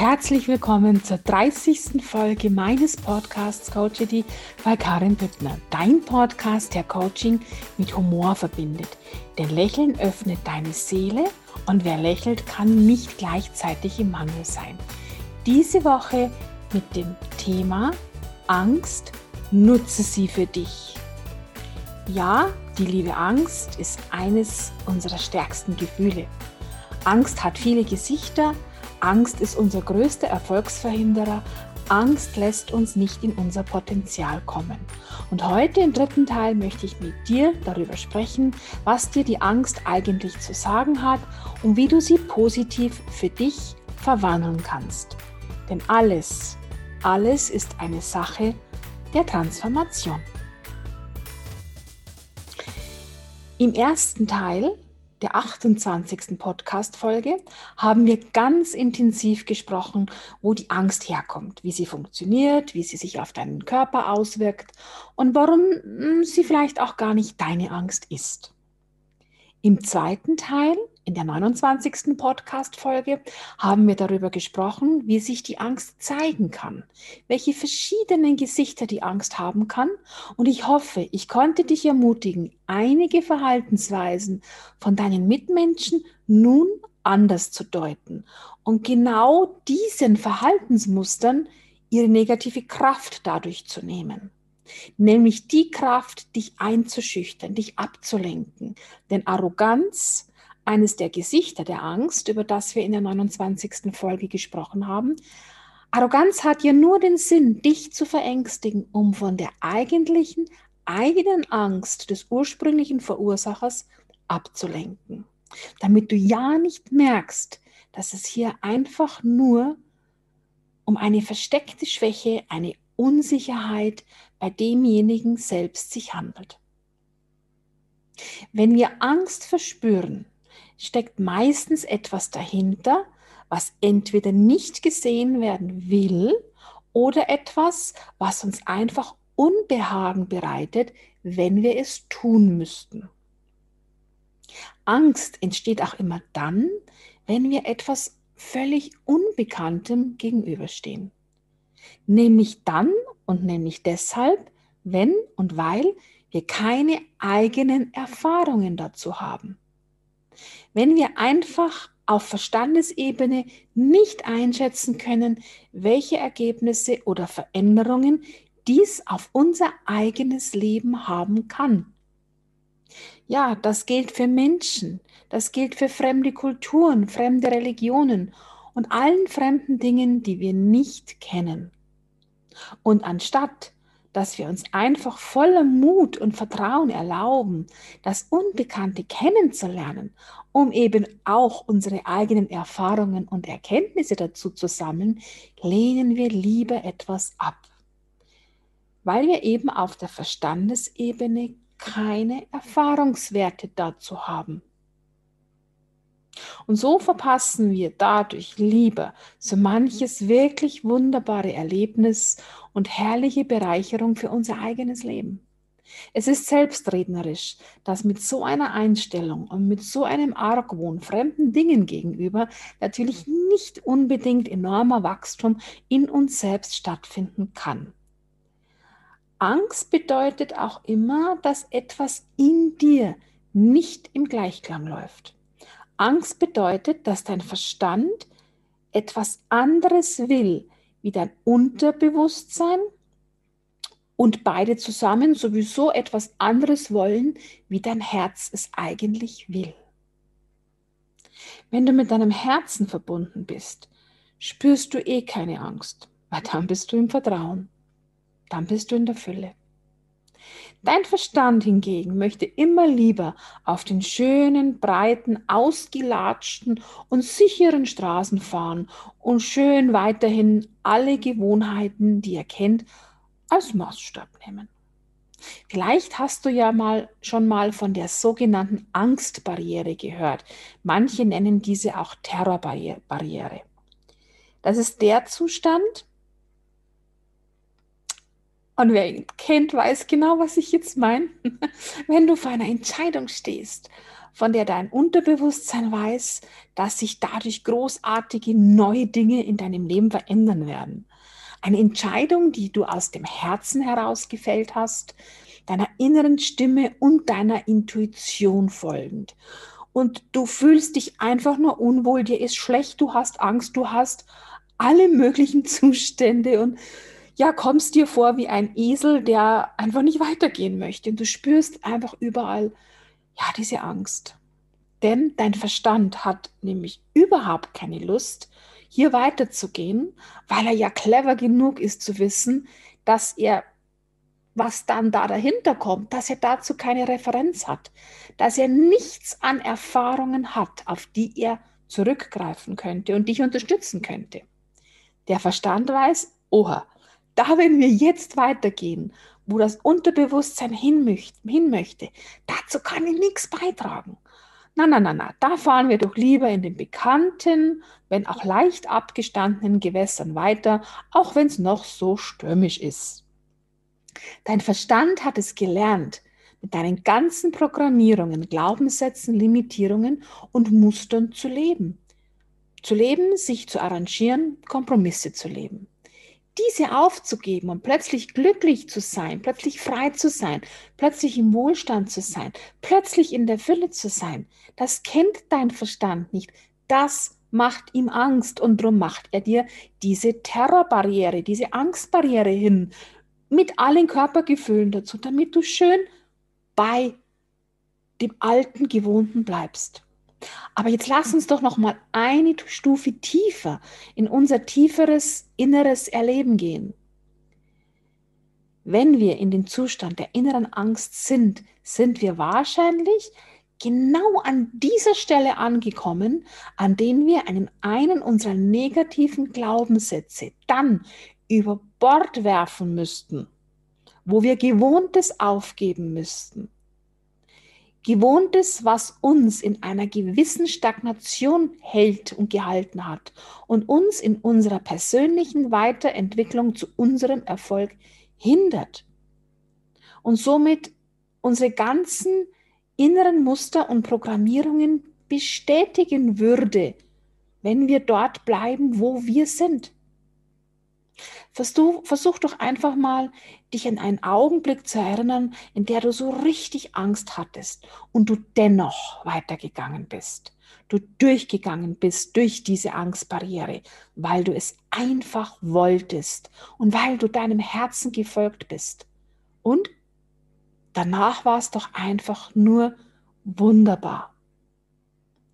Herzlich willkommen zur 30. Folge meines Podcasts Coachity bei Karin Büttner. Dein Podcast, der Coaching mit Humor verbindet. Denn Lächeln öffnet deine Seele und wer lächelt, kann nicht gleichzeitig im Mangel sein. Diese Woche mit dem Thema Angst, nutze sie für dich. Ja, die liebe Angst ist eines unserer stärksten Gefühle. Angst hat viele Gesichter, Angst ist unser größter Erfolgsverhinderer. Angst lässt uns nicht in unser Potenzial kommen. Und heute im dritten Teil möchte ich mit dir darüber sprechen, was dir die Angst eigentlich zu sagen hat und wie du sie positiv für dich verwandeln kannst. Denn alles, alles ist eine Sache der Transformation. Im ersten Teil der 28. Podcast-Folge haben wir ganz intensiv gesprochen, wo die Angst herkommt, wie sie funktioniert, wie sie sich auf deinen Körper auswirkt und warum hm, sie vielleicht auch gar nicht deine Angst ist. Im zweiten Teil in der 29. Podcast-Folge haben wir darüber gesprochen, wie sich die Angst zeigen kann, welche verschiedenen Gesichter die Angst haben kann. Und ich hoffe, ich konnte dich ermutigen, einige Verhaltensweisen von deinen Mitmenschen nun anders zu deuten und genau diesen Verhaltensmustern ihre negative Kraft dadurch zu nehmen nämlich die Kraft, dich einzuschüchtern, dich abzulenken. Denn Arroganz eines der Gesichter der Angst, über das wir in der 29. Folge gesprochen haben. Arroganz hat ja nur den Sinn, dich zu verängstigen, um von der eigentlichen eigenen Angst des ursprünglichen Verursachers abzulenken. Damit du ja nicht merkst, dass es hier einfach nur um eine versteckte Schwäche, eine Unsicherheit bei demjenigen selbst sich handelt. Wenn wir Angst verspüren, steckt meistens etwas dahinter, was entweder nicht gesehen werden will oder etwas, was uns einfach Unbehagen bereitet, wenn wir es tun müssten. Angst entsteht auch immer dann, wenn wir etwas völlig Unbekanntem gegenüberstehen. Nämlich dann und nämlich deshalb, wenn und weil wir keine eigenen Erfahrungen dazu haben wenn wir einfach auf Verstandesebene nicht einschätzen können, welche Ergebnisse oder Veränderungen dies auf unser eigenes Leben haben kann. Ja, das gilt für Menschen, das gilt für fremde Kulturen, fremde Religionen und allen fremden Dingen, die wir nicht kennen. Und anstatt dass wir uns einfach voller Mut und Vertrauen erlauben, das Unbekannte kennenzulernen, um eben auch unsere eigenen Erfahrungen und Erkenntnisse dazu zu sammeln, lehnen wir lieber etwas ab, weil wir eben auf der Verstandesebene keine Erfahrungswerte dazu haben. Und so verpassen wir dadurch lieber so manches wirklich wunderbare Erlebnis und herrliche Bereicherung für unser eigenes Leben. Es ist selbstrednerisch, dass mit so einer Einstellung und mit so einem Argwohn fremden Dingen gegenüber natürlich nicht unbedingt enormer Wachstum in uns selbst stattfinden kann. Angst bedeutet auch immer, dass etwas in dir nicht im Gleichklang läuft. Angst bedeutet, dass dein Verstand etwas anderes will, wie dein Unterbewusstsein und beide zusammen sowieso etwas anderes wollen, wie dein Herz es eigentlich will. Wenn du mit deinem Herzen verbunden bist, spürst du eh keine Angst, weil dann bist du im Vertrauen, dann bist du in der Fülle. Dein Verstand hingegen möchte immer lieber auf den schönen, breiten, ausgelatschten und sicheren Straßen fahren und schön weiterhin alle Gewohnheiten, die er kennt, als Maßstab nehmen. Vielleicht hast du ja mal schon mal von der sogenannten Angstbarriere gehört. Manche nennen diese auch Terrorbarriere. Das ist der Zustand, und wer ihn kennt, weiß genau, was ich jetzt meine. Wenn du vor einer Entscheidung stehst, von der dein Unterbewusstsein weiß, dass sich dadurch großartige neue Dinge in deinem Leben verändern werden. Eine Entscheidung, die du aus dem Herzen heraus gefällt hast, deiner inneren Stimme und deiner Intuition folgend. Und du fühlst dich einfach nur unwohl, dir ist schlecht, du hast Angst, du hast alle möglichen Zustände und ja, kommst dir vor wie ein Esel, der einfach nicht weitergehen möchte. Und du spürst einfach überall, ja, diese Angst. Denn dein Verstand hat nämlich überhaupt keine Lust, hier weiterzugehen, weil er ja clever genug ist zu wissen, dass er, was dann da dahinter kommt, dass er dazu keine Referenz hat, dass er nichts an Erfahrungen hat, auf die er zurückgreifen könnte und dich unterstützen könnte. Der Verstand weiß, oha, da wenn wir jetzt weitergehen, wo das Unterbewusstsein hin, hin möchte, dazu kann ich nichts beitragen. Na, na, na, na, da fahren wir doch lieber in den bekannten, wenn auch leicht abgestandenen Gewässern weiter, auch wenn es noch so stürmisch ist. Dein Verstand hat es gelernt, mit deinen ganzen Programmierungen, Glaubenssätzen, Limitierungen und Mustern zu leben. Zu leben, sich zu arrangieren, Kompromisse zu leben diese aufzugeben und plötzlich glücklich zu sein, plötzlich frei zu sein, plötzlich im Wohlstand zu sein, plötzlich in der Fülle zu sein, das kennt dein Verstand nicht. Das macht ihm Angst und darum macht er dir diese Terrorbarriere, diese Angstbarriere hin, mit allen Körpergefühlen dazu, damit du schön bei dem alten Gewohnten bleibst. Aber jetzt lass uns doch noch mal eine Stufe tiefer in unser tieferes inneres Erleben gehen. Wenn wir in den Zustand der inneren Angst sind, sind wir wahrscheinlich genau an dieser Stelle angekommen, an denen wir einen, einen unserer negativen Glaubenssätze dann über Bord werfen müssten, wo wir Gewohntes aufgeben müssten. Gewohntes, was uns in einer gewissen Stagnation hält und gehalten hat und uns in unserer persönlichen Weiterentwicklung zu unserem Erfolg hindert. Und somit unsere ganzen inneren Muster und Programmierungen bestätigen würde, wenn wir dort bleiben, wo wir sind. Versuch, versuch doch einfach mal, dich an einen Augenblick zu erinnern, in der du so richtig Angst hattest und du dennoch weitergegangen bist. Du durchgegangen bist durch diese Angstbarriere, weil du es einfach wolltest und weil du deinem Herzen gefolgt bist. Und danach war es doch einfach nur wunderbar.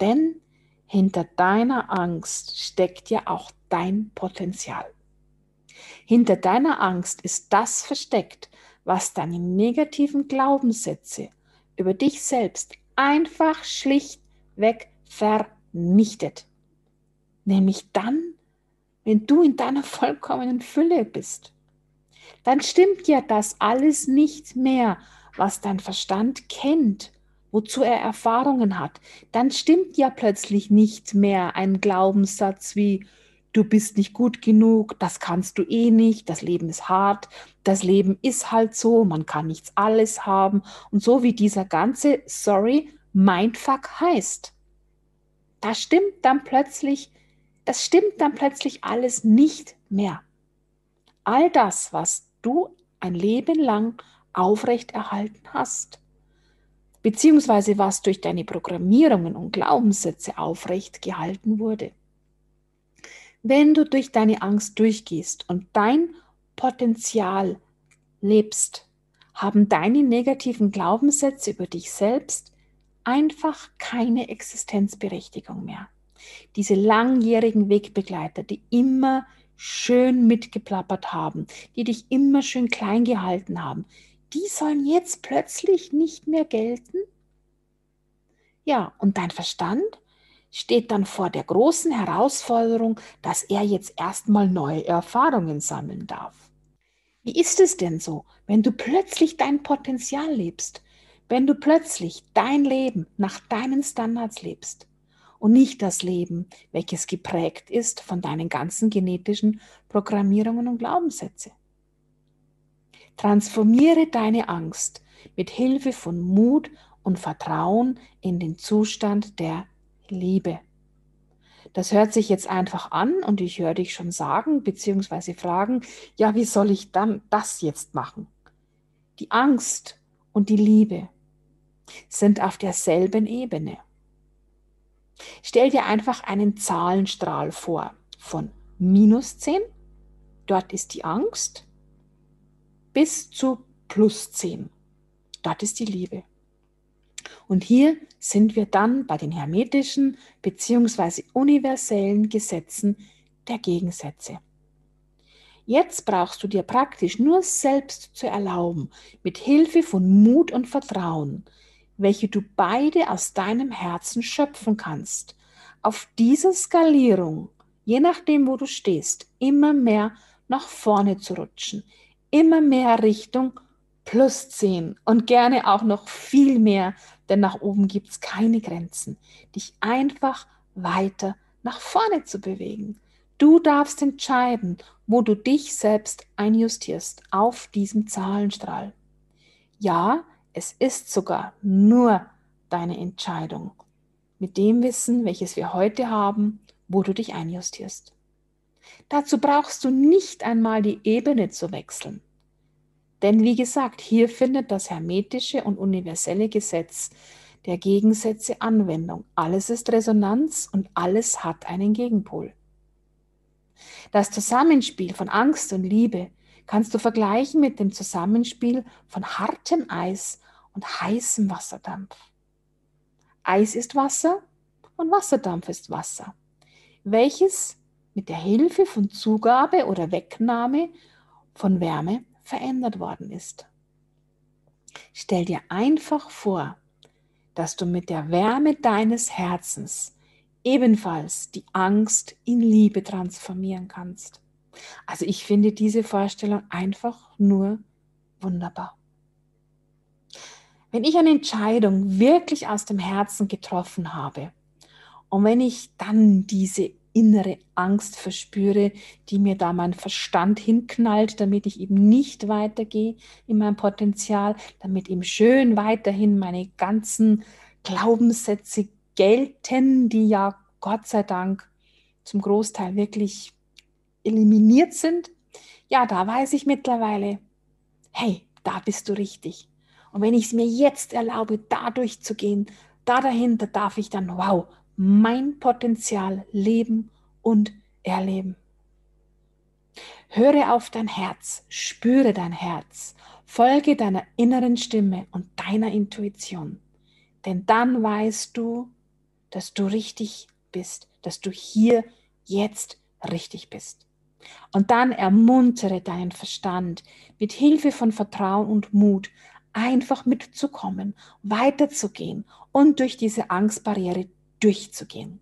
Denn hinter deiner Angst steckt ja auch dein Potenzial. Hinter deiner Angst ist das versteckt, was deine negativen Glaubenssätze über dich selbst einfach schlichtweg vernichtet. Nämlich dann, wenn du in deiner vollkommenen Fülle bist. Dann stimmt ja das alles nicht mehr, was dein Verstand kennt, wozu er Erfahrungen hat. Dann stimmt ja plötzlich nicht mehr ein Glaubenssatz wie du bist nicht gut genug, das kannst du eh nicht, das Leben ist hart, das Leben ist halt so, man kann nichts alles haben. Und so wie dieser ganze, sorry, Mindfuck heißt, da stimmt dann plötzlich, das stimmt dann plötzlich alles nicht mehr. All das, was du ein Leben lang aufrechterhalten hast, beziehungsweise was durch deine Programmierungen und Glaubenssätze aufrecht gehalten wurde wenn du durch deine Angst durchgehst und dein Potenzial lebst, haben deine negativen Glaubenssätze über dich selbst einfach keine Existenzberechtigung mehr. Diese langjährigen Wegbegleiter, die immer schön mitgeplappert haben, die dich immer schön klein gehalten haben, die sollen jetzt plötzlich nicht mehr gelten? Ja, und dein Verstand steht dann vor der großen Herausforderung, dass er jetzt erstmal neue Erfahrungen sammeln darf. Wie ist es denn so, wenn du plötzlich dein Potenzial lebst, wenn du plötzlich dein Leben nach deinen Standards lebst und nicht das Leben, welches geprägt ist von deinen ganzen genetischen Programmierungen und Glaubenssätze? Transformiere deine Angst mit Hilfe von Mut und Vertrauen in den Zustand der Liebe. Das hört sich jetzt einfach an und ich höre dich schon sagen bzw. fragen, ja, wie soll ich dann das jetzt machen? Die Angst und die Liebe sind auf derselben Ebene. Stell dir einfach einen Zahlenstrahl vor von minus 10, dort ist die Angst, bis zu plus 10, dort ist die Liebe. Und hier sind wir dann bei den hermetischen bzw. universellen Gesetzen der Gegensätze. Jetzt brauchst du dir praktisch nur selbst zu erlauben, mit Hilfe von Mut und Vertrauen, welche du beide aus deinem Herzen schöpfen kannst, auf dieser Skalierung, je nachdem, wo du stehst, immer mehr nach vorne zu rutschen, immer mehr Richtung plus 10 und gerne auch noch viel mehr, denn nach oben gibt es keine Grenzen, dich einfach weiter nach vorne zu bewegen. Du darfst entscheiden, wo du dich selbst einjustierst auf diesem Zahlenstrahl. Ja, es ist sogar nur deine Entscheidung. Mit dem Wissen, welches wir heute haben, wo du dich einjustierst. Dazu brauchst du nicht einmal die Ebene zu wechseln. Denn wie gesagt, hier findet das hermetische und universelle Gesetz der Gegensätze Anwendung. Alles ist Resonanz und alles hat einen Gegenpol. Das Zusammenspiel von Angst und Liebe kannst du vergleichen mit dem Zusammenspiel von hartem Eis und heißem Wasserdampf. Eis ist Wasser und Wasserdampf ist Wasser, welches mit der Hilfe von Zugabe oder Wegnahme von Wärme verändert worden ist. Stell dir einfach vor, dass du mit der Wärme deines Herzens ebenfalls die Angst in Liebe transformieren kannst. Also ich finde diese Vorstellung einfach nur wunderbar. Wenn ich eine Entscheidung wirklich aus dem Herzen getroffen habe und wenn ich dann diese innere Angst verspüre, die mir da mein Verstand hinknallt, damit ich eben nicht weitergehe in mein Potenzial, damit eben schön weiterhin meine ganzen Glaubenssätze gelten, die ja Gott sei Dank zum Großteil wirklich eliminiert sind. Ja, da weiß ich mittlerweile, hey, da bist du richtig. Und wenn ich es mir jetzt erlaube, da durchzugehen, da dahinter darf ich dann, wow, mein Potenzial leben und erleben. Höre auf dein Herz, spüre dein Herz, folge deiner inneren Stimme und deiner Intuition. Denn dann weißt du, dass du richtig bist, dass du hier jetzt richtig bist. Und dann ermuntere deinen Verstand mit Hilfe von Vertrauen und Mut einfach mitzukommen, weiterzugehen und durch diese Angstbarriere durchzugehen.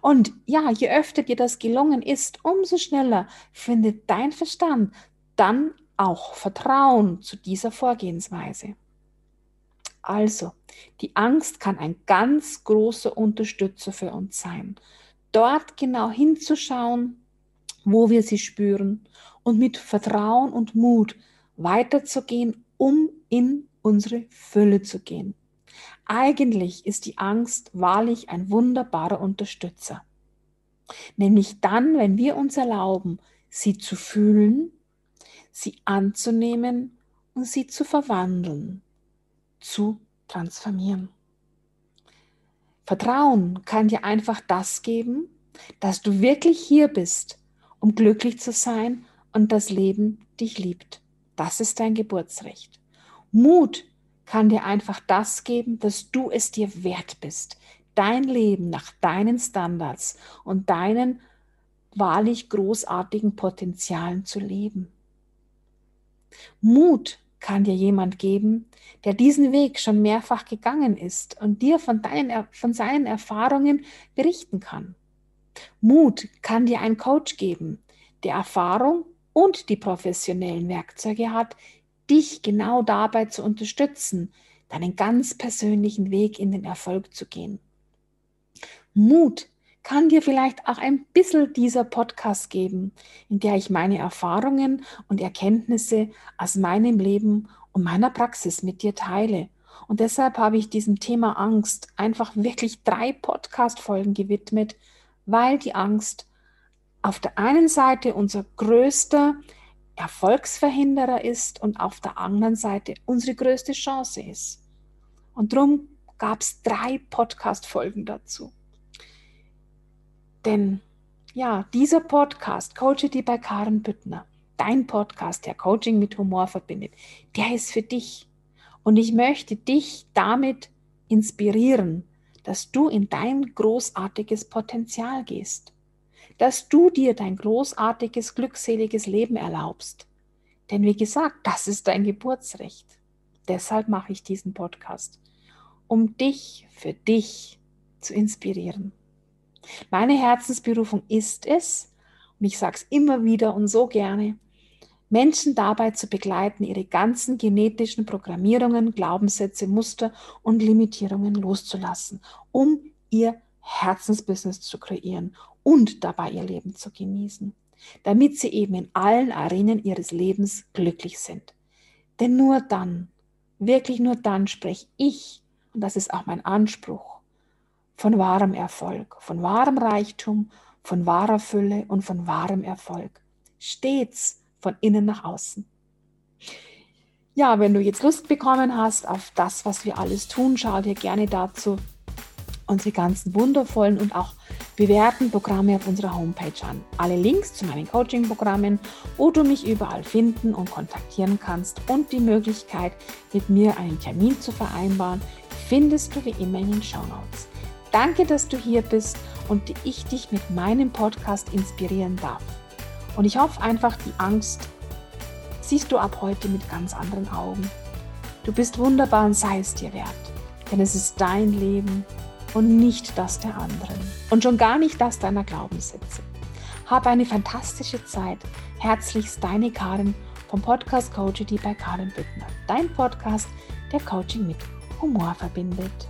Und ja, je öfter dir das gelungen ist, umso schneller findet dein Verstand dann auch Vertrauen zu dieser Vorgehensweise. Also, die Angst kann ein ganz großer Unterstützer für uns sein. Dort genau hinzuschauen, wo wir sie spüren und mit Vertrauen und Mut weiterzugehen, um in unsere Fülle zu gehen. Eigentlich ist die Angst wahrlich ein wunderbarer Unterstützer. Nämlich dann, wenn wir uns erlauben, sie zu fühlen, sie anzunehmen und sie zu verwandeln, zu transformieren. Vertrauen kann dir einfach das geben, dass du wirklich hier bist, um glücklich zu sein und das Leben dich liebt. Das ist dein Geburtsrecht. Mut kann dir einfach das geben, dass du es dir wert bist, dein Leben nach deinen Standards und deinen wahrlich großartigen Potenzialen zu leben. Mut kann dir jemand geben, der diesen Weg schon mehrfach gegangen ist und dir von, deinen, von seinen Erfahrungen berichten kann. Mut kann dir ein Coach geben, der Erfahrung und die professionellen Werkzeuge hat, dich genau dabei zu unterstützen, deinen ganz persönlichen Weg in den Erfolg zu gehen. Mut kann dir vielleicht auch ein bisschen dieser Podcast geben, in der ich meine Erfahrungen und Erkenntnisse aus meinem Leben und meiner Praxis mit dir teile Und deshalb habe ich diesem Thema Angst einfach wirklich drei Podcast-Folgen gewidmet, weil die Angst auf der einen Seite unser größter Erfolgsverhinderer ist und auf der anderen Seite unsere größte Chance ist. Und darum gab es drei Podcast-Folgen dazu. Denn ja, dieser Podcast, Coach die bei Karen Büttner, dein Podcast, der Coaching mit Humor verbindet, der ist für dich. Und ich möchte dich damit inspirieren, dass du in dein großartiges Potenzial gehst, dass du dir dein großartiges, glückseliges Leben erlaubst. Denn wie gesagt, das ist dein Geburtsrecht. Deshalb mache ich diesen Podcast, um dich für dich zu inspirieren. Meine Herzensberufung ist es, und ich sage es immer wieder und so gerne, Menschen dabei zu begleiten, ihre ganzen genetischen Programmierungen, Glaubenssätze, Muster und Limitierungen loszulassen, um ihr Herzensbusiness zu kreieren und dabei ihr Leben zu genießen, damit sie eben in allen Arenen ihres Lebens glücklich sind. Denn nur dann, wirklich nur dann spreche ich, und das ist auch mein Anspruch, von wahrem Erfolg, von wahrem Reichtum, von wahrer Fülle und von wahrem Erfolg. Stets von innen nach außen. Ja, wenn du jetzt Lust bekommen hast auf das, was wir alles tun, schau dir gerne dazu unsere ganzen wundervollen und auch bewährten Programme auf unserer Homepage an. Alle Links zu meinen Coaching-Programmen, wo du mich überall finden und kontaktieren kannst und die Möglichkeit, mit mir einen Termin zu vereinbaren, findest du wie immer in den Show Notes. Danke, dass du hier bist und ich dich mit meinem Podcast inspirieren darf. Und ich hoffe einfach, die Angst siehst du ab heute mit ganz anderen Augen. Du bist wunderbar und sei es dir wert. Denn es ist dein Leben und nicht das der anderen. Und schon gar nicht das deiner Glaubenssätze. Hab eine fantastische Zeit. Herzlichst deine Karin vom Podcast Coachity bei Karin Büttner. Dein Podcast, der Coaching mit Humor verbindet.